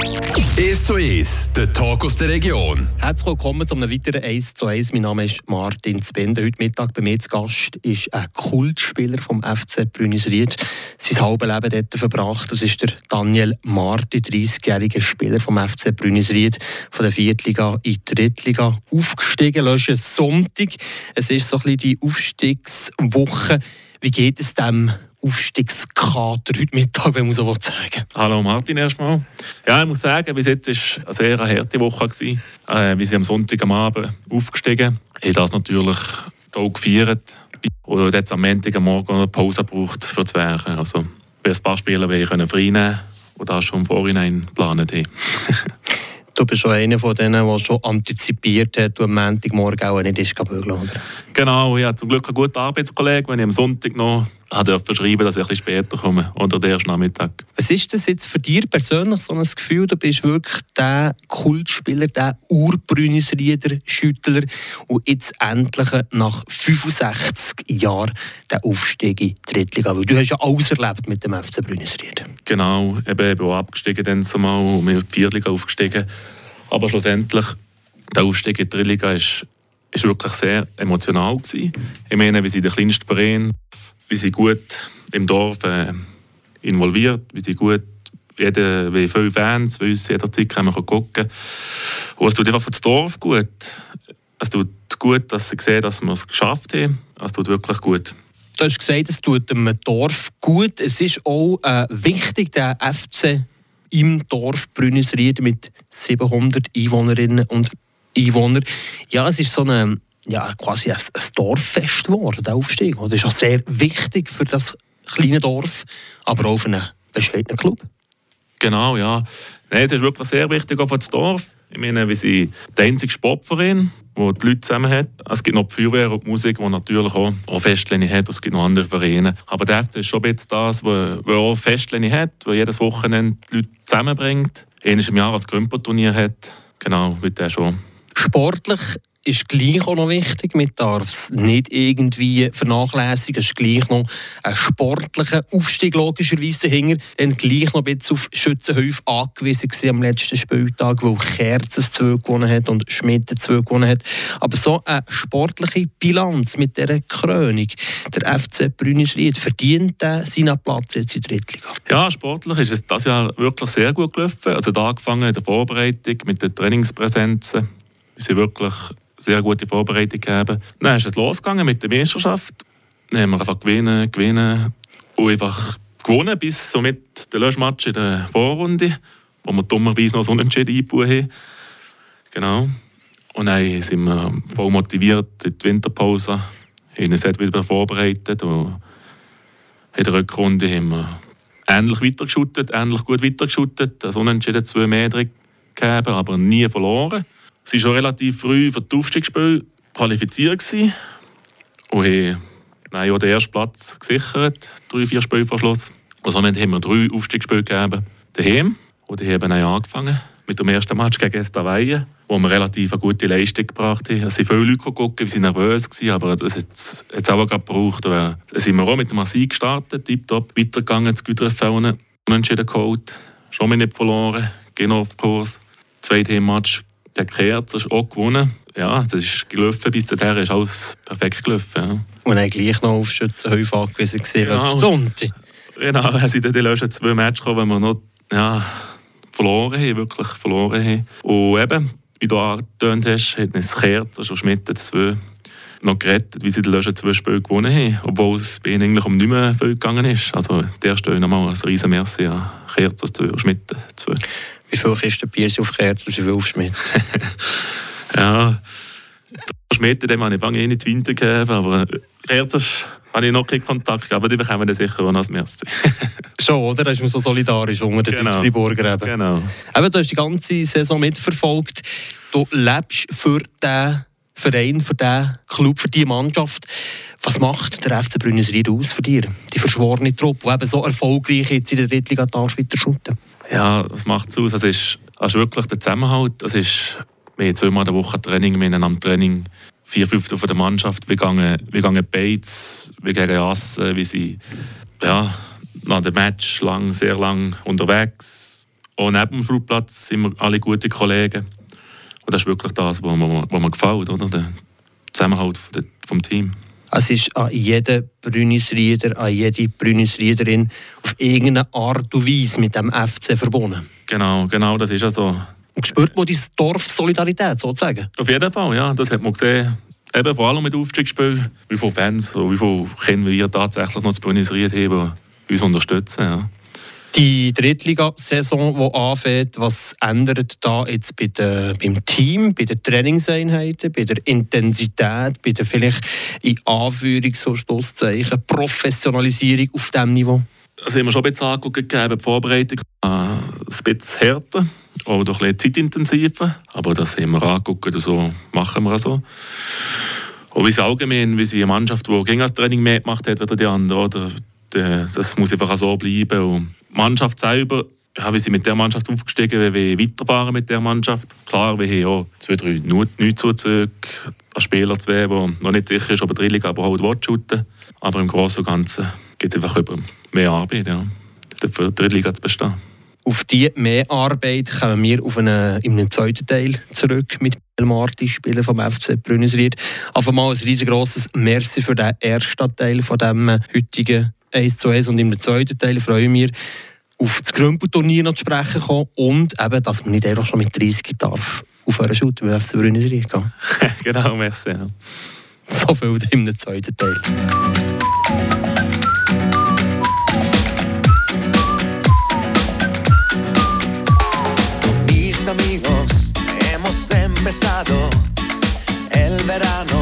1 zu 1, der Talk aus der Region. Herzlich willkommen zu einem weiteren 1 zu 1. Mein Name ist Martin Zbende. Heute Mittag bei mir zu Gast ist ein Kultspieler vom FC Brünisried. Sein halbes Leben dort verbracht. Das ist der Daniel Marti, 30-jähriger Spieler vom FC Brünisried, von der Viertliga in die Drittliga aufgestiegen. Letzten Sonntag. Es ist so ein bisschen die Aufstiegswoche. Wie geht es dem Aufstiegskater heute Mittag, wenn man so sagen Hallo Martin erstmal. Ja, ich muss sagen, bis jetzt war eine sehr harte Woche. Gewesen. Äh, wir sind am Sonntag am Abend aufgestiegen. Ich habe das natürlich auch gefeiert. Und jetzt am Montag am Morgen eine Pause braucht für das Werken. Also, ein paar Spieler frei nehmen und das schon im Vorhinein geplant haben. Du bist schon einer von denen, der schon antizipiert hat und am Montagmorgen auch nicht ist bügeln, oder? Genau, ich habe zum Glück einen guten Arbeitskollegen, wenn ich am Sonntag noch durfte schreiben, dass ich ein bisschen später komme oder ersten Nachmittag. Was ist das jetzt für dich persönlich so ein Gefühl? Du bist wirklich der Kultspieler, der Urbrünisrieder Schüttler und jetzt endlich nach 65 Jahren der Aufstieg in die Drittliga. Weil du hast ja alles erlebt mit dem FC Brünisried. Genau, eben, ich bin abgestiegen dann zumal und wir in die Viertliga aufgestiegen. Aber schlussendlich, der Aufstieg in die Drittliga ist, ist wirklich sehr emotional gewesen. Ich meine, wir sind der kleinste Verein, wir sind gut im Dorf äh, involviert, wir sind gut jeder, wie viele Fans, wie uns jederzeit kann man gucken Und es tut einfach für das Dorf gut. Es tut gut, dass sie sehen, dass wir es geschafft haben. Es tut wirklich gut. Du hast gesagt, es tut dem Dorf gut. Es ist auch äh, wichtig, der FC im Dorf Brünnisried mit 700 Einwohnerinnen und Einwohnern. Ja, es ist so eine, ja, quasi ein, ein Dorffest geworden, der Aufstieg. Das ist auch sehr wichtig für das kleine Dorf, aber auch für einen bescheidenen Club. Genau, ja. Nein, es ist wirklich sehr wichtig auch für das Dorf. Ich meine, wir sind der einzige Sportverein, der die Leute zusammen hat. Es gibt noch die Feuerwehr und die Musik, die natürlich auch, auch Festpläne hat. Es gibt noch andere Vereine. Aber der FC ist schon ein bisschen das, was auch Festpläne hat, wo jedes Wochenende die Leute zusammenbringt. Einmal im Jahr als Grümperturnier hat. Genau, mit der schon. Sportlich ist gleich auch noch wichtig. Man darf es nicht irgendwie vernachlässigen. Es ist gleich noch ein sportlicher Aufstieg logischerweise dahinter. Dann gleich noch ein bisschen auf Schützenhäufe angewiesen am letzten Spieltag, weil Kerzen zwei gewonnen hat und Schmidt zwei gewonnen hat. Aber so eine sportliche Bilanz mit dieser Krönung, der FC Brünisried, verdient er seinen Platz jetzt in der Drittliga? Ja, sportlich ist es das Jahr wirklich sehr gut gelaufen. Also da angefangen in der Vorbereitung mit den Trainingspräsenzen. Wir sind wirklich sehr gute Vorbereitung gegeben. Dann ist es losgegangen mit der Meisterschaft. Dann haben wir einfach gewinnen, gewinnen und einfach gewonnen bis somit der Löschmatch in der Vorrunde, wo wir dummerweise noch so unentschieden eingebaut haben. Genau. Und dann sind wir voll motiviert in die Winterpause, haben uns wieder vorbereitet und in der Rückrunde haben wir ähnlich weitergeschuttet, ähnlich gut weitergeschuttet, das Unentschieden zwei Meter gegeben, aber nie verloren. Sie war schon relativ früh für das Aufstiegsspiel qualifiziert gewesen und haben nein, den ersten Platz gesichert, drei, vier Spiele vor Schluss. Und somit haben wir drei Aufstiegsspiele gegeben daheim. Und die haben auch angefangen mit dem ersten Match gegen Estavayer, wo wir relativ eine gute Leistung gebracht haben. Es sind viele Leute geguckt, wir waren nervös, aber das hat es auch gerade gebraucht. Da sind wir auch mit dem Sieg gestartet, tiptop, weitergegangen, zu Güterfelden, unentschieden geholt, schon mal nicht verloren, gehen auf Kurs. Zweite Match der Kerz ist auch gewonnen. Ja, das ist gelaufen, bis dahin ist alles perfekt gelaufen. Ja. Und dann gleich noch auf Schützenhäufe angewiesen gewesen, genau. Sonntag. Genau, sind dann die letzten zwei Matches gekommen, wo wir noch ja, verloren haben, wirklich verloren haben. Und eben, wie du angetönt hast, hat uns Kerz, also Schmidt, zwei noch gerettet, wie sie die letzten zwei Spiele gewonnen haben, obwohl es bei ihnen eigentlich um nicht mehr viel gegangen ist. Also der Stelle nochmal ein riesen Merci an Kerz und Schmidt. Zwei. Wie viel Kisten Bier auf Kerz und wie viel auf Schmidt? ja, Schmidt, dem habe ich lange nicht Winter gegeben, aber Kerz habe ich noch keinen Kontakt, aber die bekommen wir sicher auch als Merci. Schon, oder? Da ist man so solidarisch unter den genau. Friburger eben. Genau. Eben, du hast die ganze Saison mitverfolgt. Du lebst für den Verein, für den Club, für die Mannschaft. Was macht der FC Brünnisried aus für dich? Die verschworene Truppe, die eben so erfolgreich jetzt in der Drittliga darf weiter shooten. Ja, was macht es aus? Das ist, das ist wirklich der Zusammenhalt. Das ist, wir haben zweimal in der Woche Training, wir haben am Training vier Fünftel von der Mannschaft. Wir gehen, wir gehen Bates, wir gehen Assen, wie sie ja, nach dem Match lang, sehr lang unterwegs. auch neben dem Flugplatz sind wir alle gute Kollegen. Und das ist wirklich das, was mir, was mir gefällt, oder? der Zusammenhalt vom Team. Es ist an jeden Brünisrieder, an jede Brünisriederin auf irgendeine Art und Weise mit dem FC verbunden. Genau, genau, das ist also. Und spürt man diese Dorfsolidarität sozusagen? Auf jeden Fall, ja, das hat man gesehen. Eben vor allem mit Aufstiegsspielen, wie viele Fans und wie viele Kinder wir tatsächlich noch zu Brünisried haben, uns unterstützen. Ja. Die Drittligasaison, die anfängt, was ändert da jetzt bei der, beim Team, bei den Trainingseinheiten, bei der Intensität, bei der vielleicht in Anführungs- und Schlusszeichen Professionalisierung auf diesem Niveau? Das haben wir schon ein bisschen angeguckt, die Vorbereitung. Äh, ein bisschen härter oder ein bisschen zeitintensiver, aber das haben wir angeguckt, so machen wir so. Und wie sie allgemein, wie sie eine Mannschaft, die gegen das Training mehr gemacht hat, oder die andere, oder das muss einfach so bleiben. Und die Mannschaft selber, ja, wir sind mit der Mannschaft aufgestiegen, wir wollen weiterfahren mit der Mannschaft. Klar, wir haben ja zwei, drei Neuzuzüge an Spieler, zwei, wo noch nicht sicher ist, ob er Drilling aber halt shooten Aber im Großen und Ganzen geht es einfach über mehr Arbeit, ja, für die Drittliga zu bestehen. Auf diese Mehrarbeit kommen wir auf einen, in einem zweiten Teil zurück mit Marti, Spieler vom FC Brünnisried. Einfach mal ein riesengroßes Merci für den ersten Teil von dem heutigen 1 zu 1 und im zweiten Teil freuen wir auf das Grümpelturnier noch zu sprechen kommen und eben, dass man nicht einfach schon mit 30 darf auf einen Shooter beim FC Brünnisried gehen. genau, merci. Ja. So viel im zweiten Teil. Mis amigos, hemos empezado el verano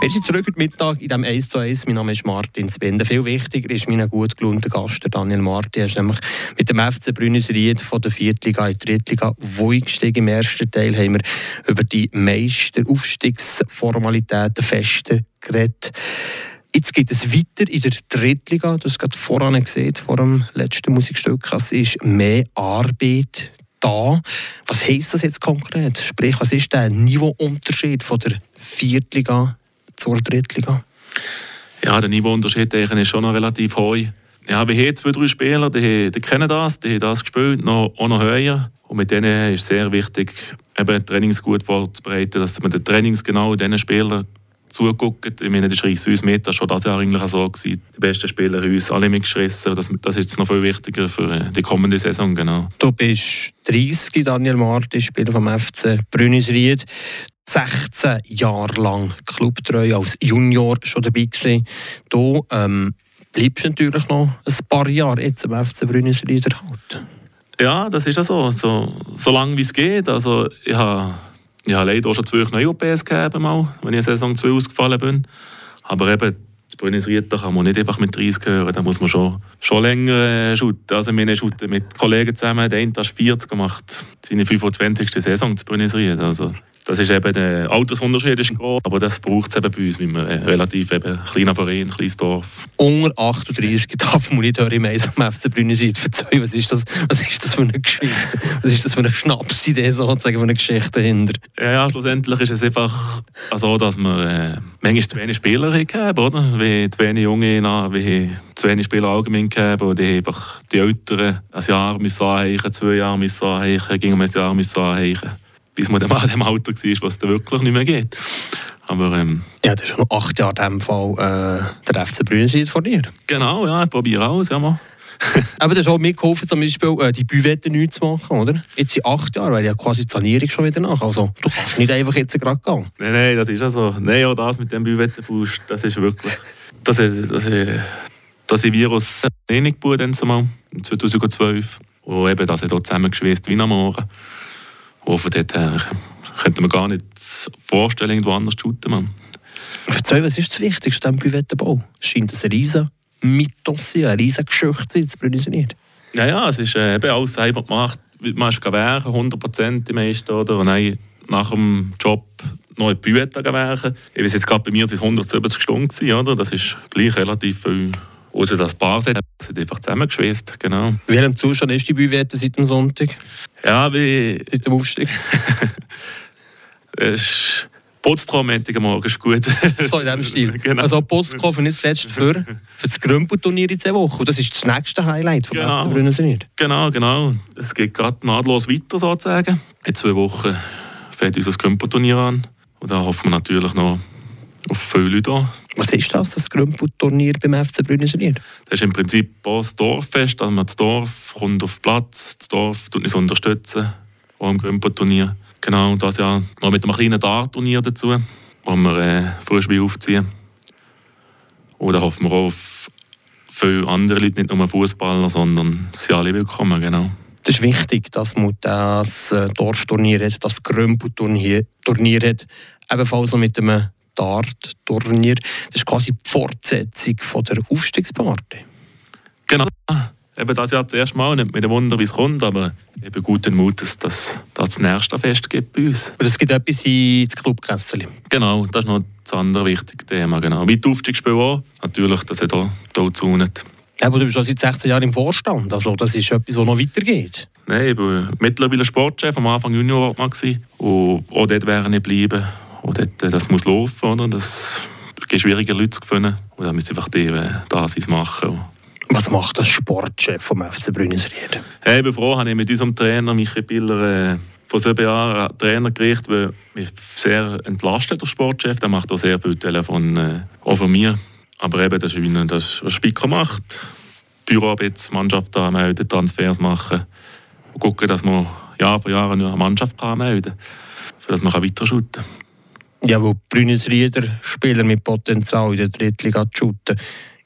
Wir sind zurück heute Mittag in diesem 1 zu 1. Mein Name ist Martin Spende. Viel wichtiger ist mein gut gelaunter Gast, Daniel Martin. Er ist nämlich mit dem FC Brünnisried von der Viertliga in die Drittliga wo eingestiegen. Im ersten Teil haben wir über die Meisteraufstiegsformalitäten feste geredet. Jetzt geht es weiter in der Drittliga. Du hast gerade voran gesehen, vor dem letzten Musikstück. Es ist mehr Arbeit. da. Was heisst das jetzt konkret? Sprich, was ist der Niveauunterschied von der Viertliga zur Drittliga? Ja, der Niveauunterschied ist schon noch relativ hoch. Ja, wir haben zwei, drei Spieler, die, die kennen das, die haben das gespielt, noch, auch noch höher. Und mit denen ist es sehr wichtig, eben Trainings gut vorzubereiten, dass man den Trainings genau diesen Spielern zuguckt. Ich meine, das war uns mit, schon das Jahr eigentlich so. Gewesen. Die besten Spieler haben uns alle mitgeschissen. Das, das ist jetzt noch viel wichtiger für äh, die kommende Saison. Genau. Du bist 30, Daniel Martin, Spieler vom FC Brünnisried. 16 Jahre lang Clubtreu als Junior schon dabei gewesen. Du ähm, bleibst natürlich noch ein paar Jahre jetzt am FC Brünnisried erhalten. Ja, das ist ja so. So, so lange wie es geht. Also, ich habe ich leider auch schon zwei neue OPs gegeben, mal, wenn ich in Saison 2 ausgefallen bin. Aber eben, das Buenos kann man nicht einfach mit 30 hören, da muss man schon, schon länger äh, shooten. Also wir shooten mit Kollegen zusammen, der eine hat 40 gemacht, seine 25. Saison zu Buenos Also das ist eben der Altersunterschied ist groß, aber das braucht es eben bei uns, weil wir ein relativ eben kleiner Verein, kleines Dorf. Unter 38 darf man nicht hören im am FC Brünnisee. Verzeih, was ist das, was ist das für eine Geschichte? Was ist das für eine Schnapsidee sozusagen, für eine Geschichte dahinter? Ja, ja, schlussendlich ist es einfach so, dass wir äh, manchmal zu wenig Spieler haben, oder? Wie zu wenig Junge, wie zu wenig Spieler allgemein haben, und die einfach die Älteren ein Jahr müssen anheichen, zwei Jahre müssen anheichen, gegen ein Jahr müssen anheichen bis man dann mal in dem Alter war, was da wirklich nicht mehr geht. Aber, ähm, ja, das ist schon acht Jahre in dem Fall äh, der FC Brünnseid von dir. Genau, ja, ich probiere alles, ja mal. Aber das hat auch mitgeholfen, zum Beispiel äh, die Büwette neu zu machen, oder? Jetzt sind acht Jahre, weil ja quasi die Sanierung schon wieder nach. Also du kannst nicht einfach jetzt gerade gehen. Nein, nein, das ist ja so. Nein, auch das mit dem Büwettenboost, das ist wirklich... Das ist, das ist, das ist Virus wenig dann zumal, 2012. Und eben, das hat auch zusammengeschweißt wie am Morgen. Und von dort her könnte man gar nicht vorstellen, irgendwo anders zu shooten. Man. Erzähl, was ist das Wichtigste am Büvettenbau? Es scheint ein riesen Mythos sein, ein riesen Geschichte sein, zu nicht. Ja, ja, es ist äh, eben alles selber gemacht. Man ist werken, 100 Prozent die meisten, oder? Und dann nach dem Job noch in Büwette werken. Ich weiß jetzt gerade bei mir, es 170 Stunden, oder? Das ist gleich relativ viel Außer das Paar sind einfach zusammengeschweißt, genau. Wie welchem Zustand ist die Büwette seit dem Sonntag? Ja, wie... Seit dem Aufstieg? es ist... Putztraum Morgen ist gut. so in diesem Stil. Genau. Also Putztraum nicht zuletzt für, für das Grümpelturnier in zwei Wochen. Das ist das nächste Highlight von genau. FC Brünnisenried. Genau, genau. Es geht gerade nahtlos weiter sozusagen. In zwei Wochen fängt unser Grümpelturnier an. Und da hoffen wir natürlich noch auf viele Leute an. Was ist das, das Grümpel-Turnier beim FC Brünnisried? Das ist im Prinzip das Dorffest. Also das Dorf kommt auf Platz, das Dorf tut uns unterstützen, auch im Grümpel-Turnier. Genau, und das ja noch mit einem kleinen Dart-Turnier dazu, wo wir äh, Frühspiel aufziehen. Und da hoffen wir auch auf viele andere Leute, nicht nur Fußballer, sondern sie alle willkommen, genau. Das ist wichtig, dass man das äh, Dorfturnier hat, das Grümpel-Turnier hat, ebenfalls mit einem Dart-Turnier. Das ist quasi die Fortsetzung von der Aufstiegsparty. Genau. Eben das Jahr zuerst mal, nicht mit dem Wunder, wie es kommt, aber eben guten Mutes, dass es das nächste Fest gibt bei uns. Und es gibt etwas ins Clubkessel. Genau, das ist noch das andere wichtige Thema. Genau. Wie die Aufstiegsspiele auch, natürlich, dass er da, da zunet. Aber du bist schon seit 16 Jahren im Vorstand, also das ist etwas, was noch weitergeht. Nein, ich bin mittlerweile Sportchef, am Anfang Junior war und auch dort wäre ich bleiben. Und dort, das muss laufen, oder? Das ist schwieriger, Leute zu finden. Und dann müssen einfach die das machen. Was macht das Sportchef vom FC Brünnisried? Hey, ich bin froh, habe ich mit unserem Trainer Michael Biller äh, vor sieben Jahren einen Trainer gekriegt, der mich sehr entlastet als Sportchef. Der macht auch sehr viel Telefon, äh, auch von mir. Aber eben, das ist wie das was Spicker macht. Büroarbeit, Mannschaft anmelden, Transfers machen und gucken, dass man Jahr für Jahr eine Mannschaft anmelden kann, damit man weiter kann. Ja, wo Brünnisrieder Spieler mit Potenzial in der Drittliga shooten.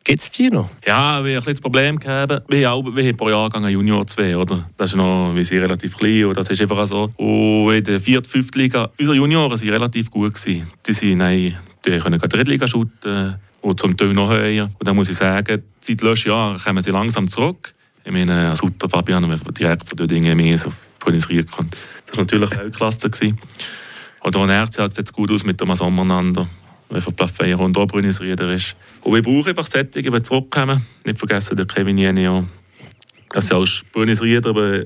Gibt es die noch? Ja, wir haben ein das Problem gehabt. Wir haben, wir haben pro Jahrgang einen Junior 2, oder? Das ist noch, wir sind relativ klein, und das ist einfach so. Und in der vierten, fünften Liga, unsere Junioren waren relativ gut gewesen. Die sind, nein, die können die Drittliga shooten und zum Teil noch höher. Und dann muss ich sagen, seit letzten Jahren kommen sie langsam zurück. Ich meine, als Utter Fabian, direkt von den Dingen mehr auf Brünnisried kommen. Das war natürlich Weltklasse. Gewesen. Oder auch Nerz sieht es gut aus mit dem Sommernander, wenn von Plafeyer und Obrünis Rieder ist. Und wir brauchen einfach Sättige, die zurückkommen. Nicht vergessen, der Kevin Jenio. Das ist auch Brünis Rieder, aber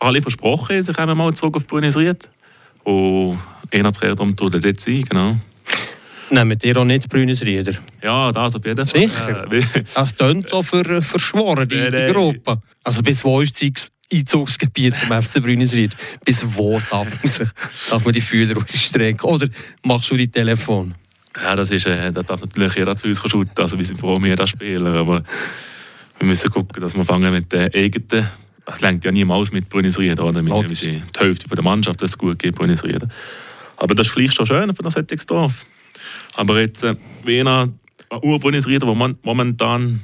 alle versprochen, sie kommen mal zurück auf Buenos Ried. Und einer zu darum tut er dort sein, genau. Nehmen ihr auch nicht Brünes Rieder? Ja, das auf jeden Fall. Sicher? Äh, Das tönt so für, verschworen, die, Nein, die nein. Gruppe. Also bis wo ist das Einzugsgebiet vom FC Brünisried? Bis wo darf man, sich, darf man die Fühler ausstrecken? Oder machst du die Telefon? Ja, das ist, äh, das darf natürlich jeder zu uns shooten, also wir sind froh, wir das spielen, aber wir müssen gucken, dass wir fangen mit den eigenen, es lenkt ja niemals mit Buenos Ried, oder? Wir, sind die Hälfte von der Mannschaft, das gut geht, Buenos Ried. Aber das ist vielleicht schon schön für das Sättigungsdorf. Aber jetzt, äh, wie einer Ur-Buenos Ried, der man, momentan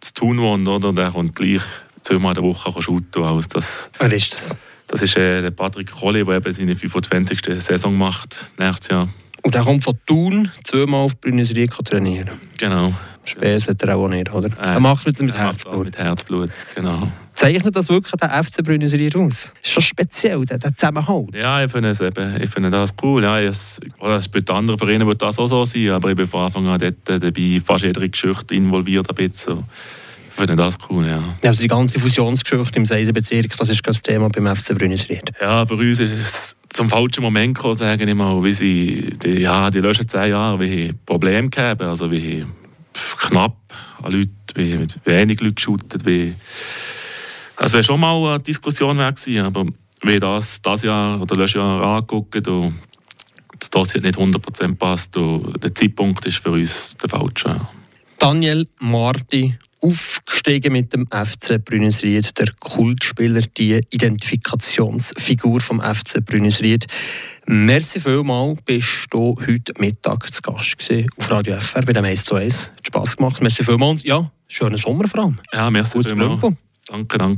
zu tun wohnt, oder? Der kommt gleich zweimal in der Woche shooten, also das, Wer ist das? das ist äh, der Patrick Colli, der eben seine 25. Saison macht, nächstes Jahr. Und der kommt von Thun zweimal auf Brünisried trainieren. Genau. Späß hat er auch nicht, oder? Äh, er macht es mit Er Herzblut. Mit Herzblut, genau. Zeichnet das wirklich den FC Brünisried aus? Ist schon speziell, der, der Zusammenhalt. Ja, ich finde, es eben, ich finde das cool. Ja, es, bei den anderen Vereinen wird das auch so sein, aber ich bin von Anfang an dort äh, dabei, fast jede Geschichte involviert. Ein bisschen. Finde das cool, ja. Also die ganze Fusionsgeschichte im Seisenbezirk, das ist das Thema beim FC Brünisried. Ja, für uns ist es zum falschen Moment gekommen, sage ich mal, wie sie, die, ja, die letzten zehn Jahre, wie Probleme gehabt also wie knapp an Leute, wie mit wenig Leuten geschootet, wie es wäre schon mal eine Diskussion wert gewesen, aber wie das das Jahr oder letztes Jahr angeguckt und das Dossier nicht 100% passt und der Zeitpunkt ist für uns der falsche. Daniel Marti aufgestiegen mit dem FC Brünisried, der Kultspieler, die Identifikationsfigur vom FC Brünisried. Merci vielmals, bist du heute Mittag zu Gast gewesen auf Radio FR bei dem 1 zu 1. Hat Spass gemacht. Merci vielmals. Ja, schönen Sommer vor allem. Ja, merci Gutes vielmals. Danke, danke.